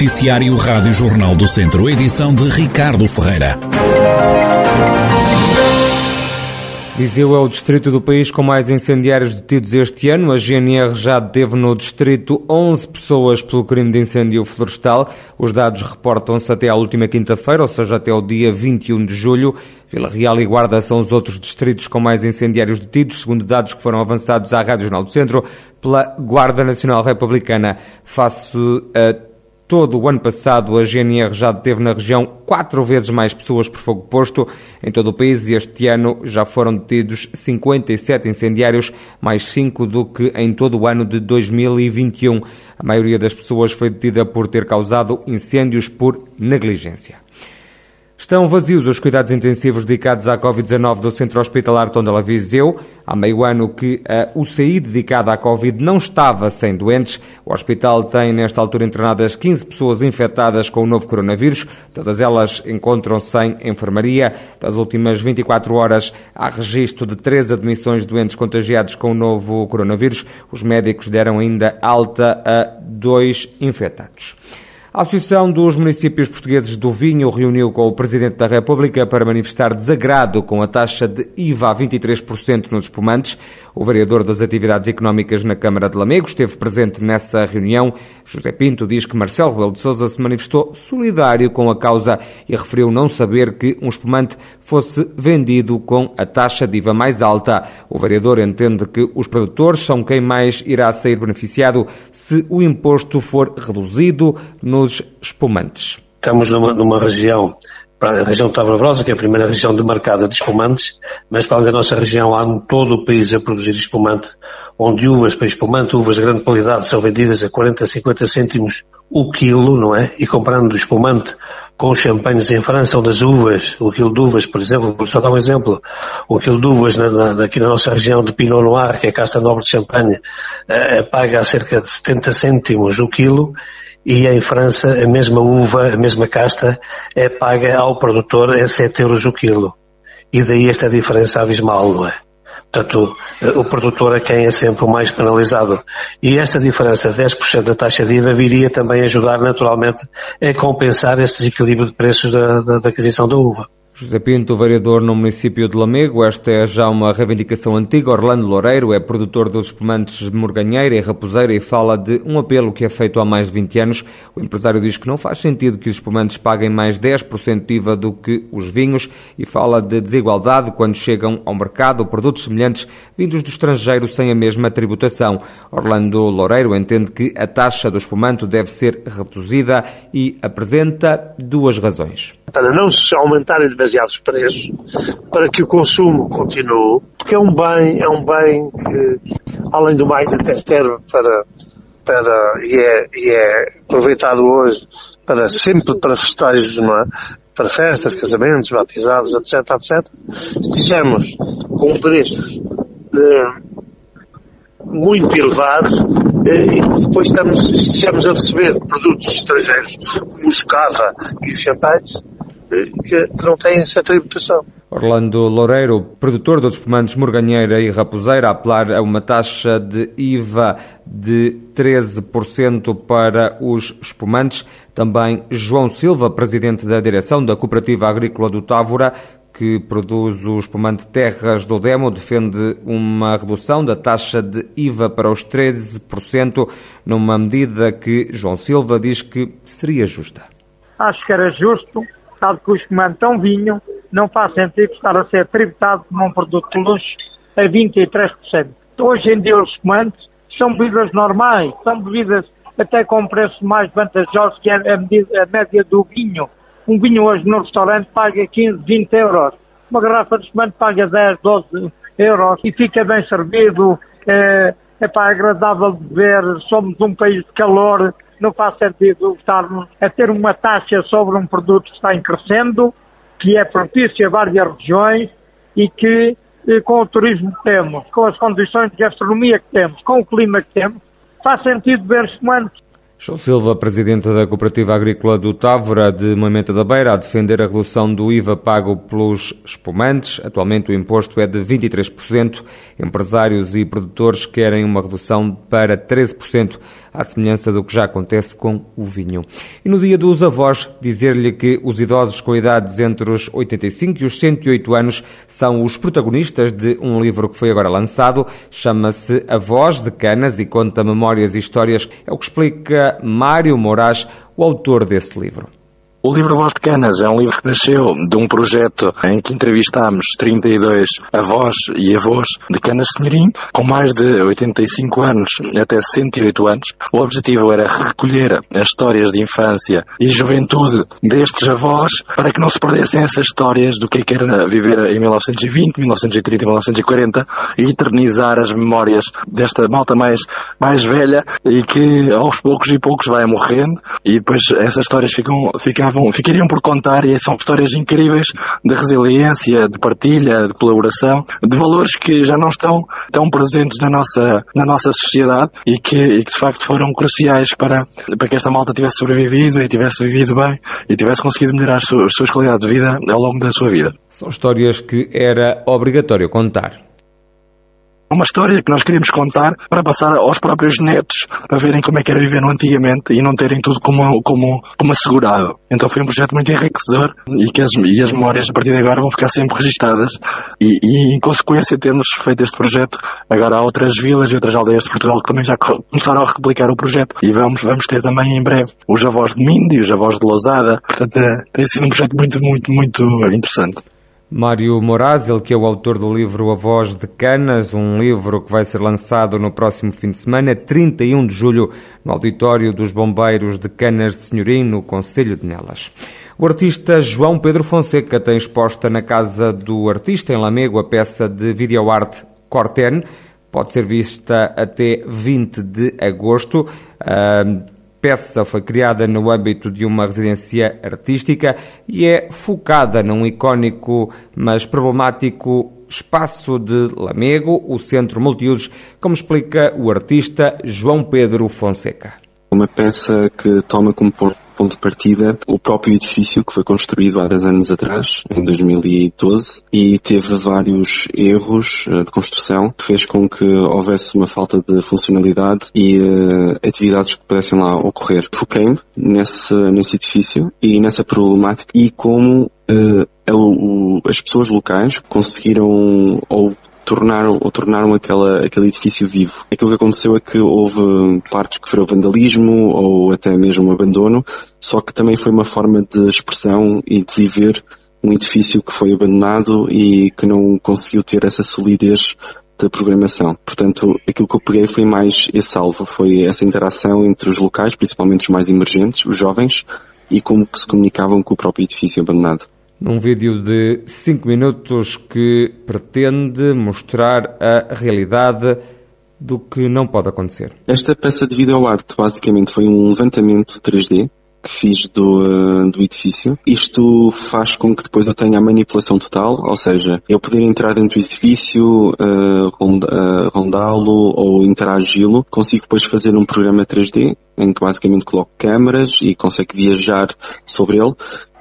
Noticiário Rádio Jornal do Centro, edição de Ricardo Ferreira. Viseu é o distrito do país com mais incendiários detidos este ano. A GNR já deteve no distrito 11 pessoas pelo crime de incêndio florestal. Os dados reportam-se até à última quinta-feira, ou seja, até o dia 21 de julho. Vila Real e Guarda são os outros distritos com mais incendiários detidos, segundo dados que foram avançados à Rádio Jornal do Centro pela Guarda Nacional Republicana. Face a todo o ano passado, a GNR já deteve na região quatro vezes mais pessoas por fogo posto em todo o país e este ano já foram detidos 57 incendiários, mais cinco do que em todo o ano de 2021. A maioria das pessoas foi detida por ter causado incêndios por negligência. Estão vazios os cuidados intensivos dedicados à Covid-19 do Centro Hospitalar Tondela Viseu. Há meio ano que a UCI dedicada à Covid não estava sem doentes. O hospital tem, nesta altura, internadas 15 pessoas infectadas com o novo coronavírus. Todas elas encontram-se em enfermaria. Das últimas 24 horas, há registro de três admissões de doentes contagiados com o novo coronavírus. Os médicos deram ainda alta a dois infectados. A Associação dos Municípios Portugueses do Vinho reuniu com o Presidente da República para manifestar desagrado com a taxa de IVA a 23% nos espumantes. O vereador das Atividades Económicas na Câmara de Lamego esteve presente nessa reunião. José Pinto diz que Marcelo Rebelo de Sousa se manifestou solidário com a causa e referiu não saber que um espumante fosse vendido com a taxa de IVA mais alta. O vereador entende que os produtores são quem mais irá sair beneficiado se o imposto for reduzido nos espumantes. Estamos numa, numa região para a região de Tabra que é a primeira região demarcada de espumantes, mas para da nossa região há todo o país a produzir espumante, onde uvas para espumante, uvas de grande qualidade, são vendidas a 40, 50 cêntimos o quilo, não é? E comprando espumante com champanhes em França, onde as uvas, o quilo de uvas, por exemplo, vou só dar um exemplo, o quilo de uvas na, na, aqui na nossa região de Pinot Noir, que é a casta nobre de champanhe, é, paga cerca de 70 cêntimos o quilo, e em França a mesma uva, a mesma casta, é paga ao produtor a 7 euros o quilo. E daí esta diferença abismal, não é? Portanto, o produtor é quem é sempre o mais penalizado. E esta diferença de 10% da taxa de IVA viria também ajudar naturalmente a compensar este desequilíbrio de preços da, da, da aquisição da uva. José Pinto, vereador no município de Lamego. Esta é já uma reivindicação antiga. Orlando Loureiro é produtor dos espumantes de Morganheira e Raposeira e fala de um apelo que é feito há mais de 20 anos. O empresário diz que não faz sentido que os espumantes paguem mais 10% de IVA do que os vinhos e fala de desigualdade quando chegam ao mercado produtos semelhantes vindos do estrangeiro sem a mesma tributação. Orlando Loureiro entende que a taxa do espumante deve ser reduzida e apresenta duas razões para não se aumentarem demasiado os preços, para que o consumo continue, porque é um bem, é um bem que, além do mais, até serve para, para e, é, e é aproveitado hoje para sempre para festejos, não é? para festas, casamentos, batizados, etc, etc. Estejamos com preços de, muito elevados eh, e depois estamos, estejamos a receber produtos estrangeiros como o cava e os champanhes que, não têm essa tributação. Orlando Loureiro, produtor dos espumantes Morganheira e Raposeira, a apelar a uma taxa de IVA de 13% para os espumantes. Também João Silva, presidente da direção da Cooperativa Agrícola do Távora, que produz o espumante Terras do Demo, defende uma redução da taxa de IVA para os 13%, numa medida que João Silva diz que seria justa. Acho que era justo sabe que o espumante tão vinho não faz sentido estar a ser tributado como um produto de luxo a 23%. Hoje em dia os espumantes são bebidas normais, são bebidas até com preços mais vantajosos que a, medida, a média do vinho. Um vinho hoje no restaurante paga 15, 20 euros. Uma garrafa de espumante paga 10, 12 euros e fica bem servido. É, é para agradável de ver. Somos um país de calor não faz sentido estarmos a ter uma taxa sobre um produto que está em crescendo, que é propício a várias regiões e que, eh, com o turismo que temos, com as condições de gastronomia que temos, com o clima que temos, faz sentido ver espumantes João Silva, presidente da Cooperativa Agrícola do Távora de Moimenta da Beira, a defender a redução do IVA pago pelos espumantes. Atualmente o imposto é de 23%. Empresários e produtores querem uma redução para 13%. À semelhança do que já acontece com o vinho. E no dia dos avós, dizer-lhe que os idosos com idades entre os 85 e os 108 anos são os protagonistas de um livro que foi agora lançado, chama-se A Voz de Canas e conta memórias e histórias, é o que explica Mário Moraes, o autor desse livro. O livro Voz de Canas é um livro que nasceu de um projeto em que entrevistámos 32 avós e avós de Canas Senhorim, com mais de 85 anos até 108 anos. O objetivo era recolher as histórias de infância e juventude destes avós para que não se perdessem essas histórias do que era viver em 1920, 1930 e 1940 e eternizar as memórias desta malta mais, mais velha e que aos poucos e poucos vai morrendo e depois essas histórias ficam, ficam ficavam, ficariam por contar e são histórias incríveis de resiliência, de partilha, de colaboração, de valores que já não estão tão presentes na nossa, na nossa sociedade e que, e que de facto foram cruciais para, para que esta malta tivesse sobrevivido e tivesse vivido bem e tivesse conseguido melhorar as suas, as suas qualidades de vida ao longo da sua vida. São histórias que era obrigatório contar uma história que nós queríamos contar para passar aos próprios netos, para verem como é que era viver no antigamente e não terem tudo como, como, como assegurado. Então foi um projeto muito enriquecedor e que as, e as memórias a partir de agora vão ficar sempre registadas e, e em consequência termos feito este projeto, agora há outras vilas e outras aldeias de Portugal que também já começaram a replicar o projeto e vamos, vamos ter também em breve os avós de Minde e os avós de Lousada. Portanto, é, tem sido um projeto muito, muito, muito interessante. Mário Moraes, ele que é o autor do livro A Voz de Canas, um livro que vai ser lançado no próximo fim de semana, 31 de julho, no auditório dos Bombeiros de Canas de Senhorim, no Conselho de Nelas. O artista João Pedro Fonseca tem exposta na Casa do Artista, em Lamego, a peça de videoarte Corten. Pode ser vista até 20 de agosto. Uh, peça foi criada no âmbito de uma residência artística e é focada num icónico, mas problemático espaço de Lamego, o centro multiusos, como explica o artista João Pedro Fonseca. Uma peça que toma como ponto de partida o próprio edifício que foi construído há 10 anos atrás, em 2012, e teve vários erros uh, de construção que fez com que houvesse uma falta de funcionalidade e uh, atividades que pudessem lá ocorrer. Foquei-me nesse, nesse edifício e nessa problemática e como uh, as pessoas locais conseguiram ou tornaram, ou tornaram aquela, aquele edifício vivo. Aquilo que aconteceu é que houve partes que foram vandalismo ou até mesmo abandono, só que também foi uma forma de expressão e de viver um edifício que foi abandonado e que não conseguiu ter essa solidez da programação. Portanto, aquilo que eu peguei foi mais esse alvo, foi essa interação entre os locais, principalmente os mais emergentes, os jovens, e como que se comunicavam com o próprio edifício abandonado num vídeo de 5 minutos que pretende mostrar a realidade do que não pode acontecer. Esta peça de videoarte basicamente foi um levantamento 3D que fiz do, uh, do edifício. Isto faz com que depois eu tenha a manipulação total, ou seja, eu poder entrar dentro do edifício, uh, rondá-lo ou interagi-lo. Consigo depois fazer um programa 3D em que basicamente coloco câmaras e consegue viajar sobre ele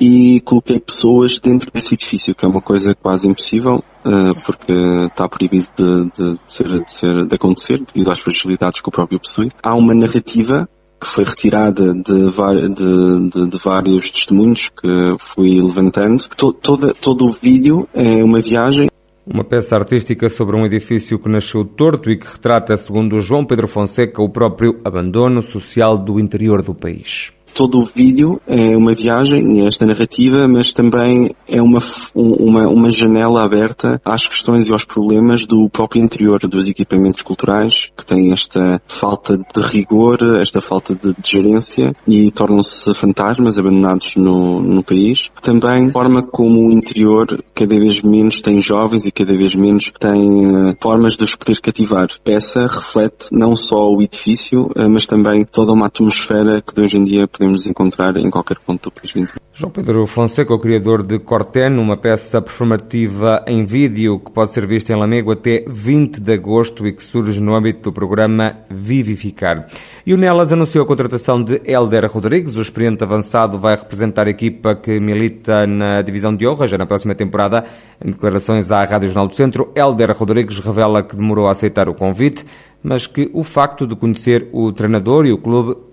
e coloquei pessoas dentro desse edifício, que é uma coisa quase impossível, uh, porque está proibido de, de, de, ser, de, ser, de acontecer devido às fragilidades que o próprio possui. Há uma narrativa que foi retirada de, de, de, de, vários testemunhos que fui levantando. Todo, todo o vídeo é uma viagem. Uma peça artística sobre um edifício que nasceu torto e que retrata, segundo João Pedro Fonseca, o próprio abandono social do interior do país todo o vídeo é uma viagem, é esta narrativa, mas também é uma, uma, uma janela aberta às questões e aos problemas do próprio interior dos equipamentos culturais, que têm esta falta de rigor, esta falta de, de gerência e tornam-se fantasmas abandonados no, no país. Também a forma como o interior cada vez menos tem jovens e cada vez menos tem uh, formas de os poder cativar. Peça reflete não só o edifício, uh, mas também toda uma atmosfera que de hoje em dia podemos podemos encontrar em qualquer ponto do país 20. João Pedro Fonseca, o criador de Corten, uma peça performativa em vídeo que pode ser vista em Lamego até 20 de agosto e que surge no âmbito do programa Vivificar. E o Nelas anunciou a contratação de Helder Rodrigues, o experiente avançado vai representar a equipa que milita na divisão de honra já na próxima temporada. Em declarações à Rádio Jornal do Centro, Helder Rodrigues revela que demorou a aceitar o convite, mas que o facto de conhecer o treinador e o clube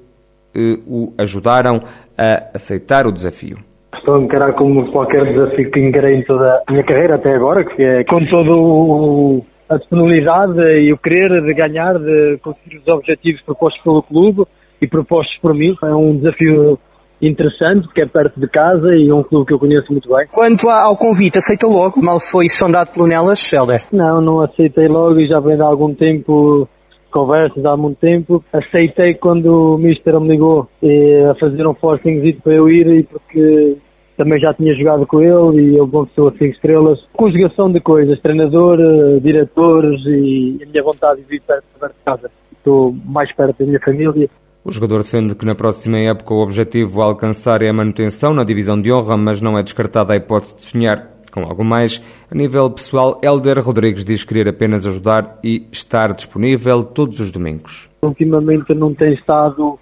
o ajudaram a aceitar o desafio. Estou a encarar como qualquer desafio que encarei em toda a minha carreira até agora, que é com todo a disponibilidade e o querer de ganhar, de conseguir os objetivos propostos pelo clube e propostos por mim. É um desafio interessante, porque é perto de casa e é um clube que eu conheço muito bem. Quanto ao convite, aceita logo? Mal foi sondado pelo Nelas, Helder? Não, não aceitei logo e já vem de algum tempo conversas há muito tempo. Aceitei quando o Mister me ligou eh, a fazer um forcing para eu ir e porque também já tinha jogado com ele e ele uma pessoa de 5 estrelas. Conjugação de coisas, treinador, eh, diretores e a minha vontade de vir perto, perto de casa. Estou mais perto da minha família. O jogador defende que na próxima época o objetivo a alcançar é a manutenção na divisão de honra, mas não é descartada a hipótese de sonhar com algo mais, a nível pessoal, Helder Rodrigues diz querer apenas ajudar e estar disponível todos os domingos. Ultimamente não tem estado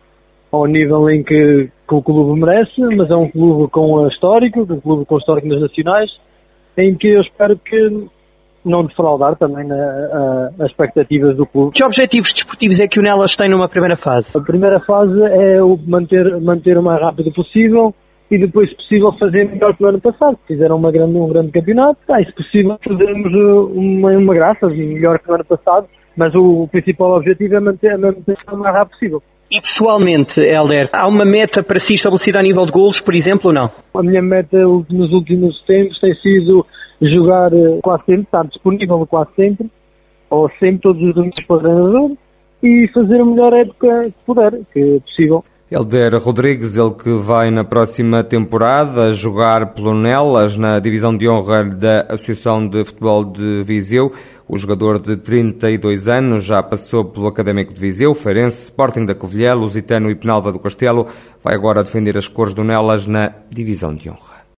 ao nível em que, que o clube merece, mas é um clube com histórico, um clube com histórico nas nacionais, em que eu espero que não defraudar também as expectativas do clube. Que objetivos desportivos é que o Nelas tem numa primeira fase? A primeira fase é o manter, manter o mais rápido possível, e depois, se possível, fazer melhor que no ano passado. Fizeram uma grande, um grande campeonato. Ah, e se possível, fazermos uh, uma, uma graça melhor que no ano passado. Mas o, o principal objetivo é manter, manter o mais rápido possível. E pessoalmente, Helder, há uma meta para si estabelecida a nível de golos, por exemplo, ou não? A minha meta nos últimos tempos tem sido jogar uh, quase sempre, estar disponível quase sempre, ou sempre todos os domingos para o treinador, e fazer a melhor época que puder, que é possível. Helder Rodrigues, ele que vai na próxima temporada jogar pelo Nelas na divisão de honra da Associação de Futebol de Viseu. O jogador de 32 anos já passou pelo Académico de Viseu, Feirense, Sporting da Covilhã, Lusitano e Penalva do Castelo. Vai agora defender as cores do Nelas na divisão de honra.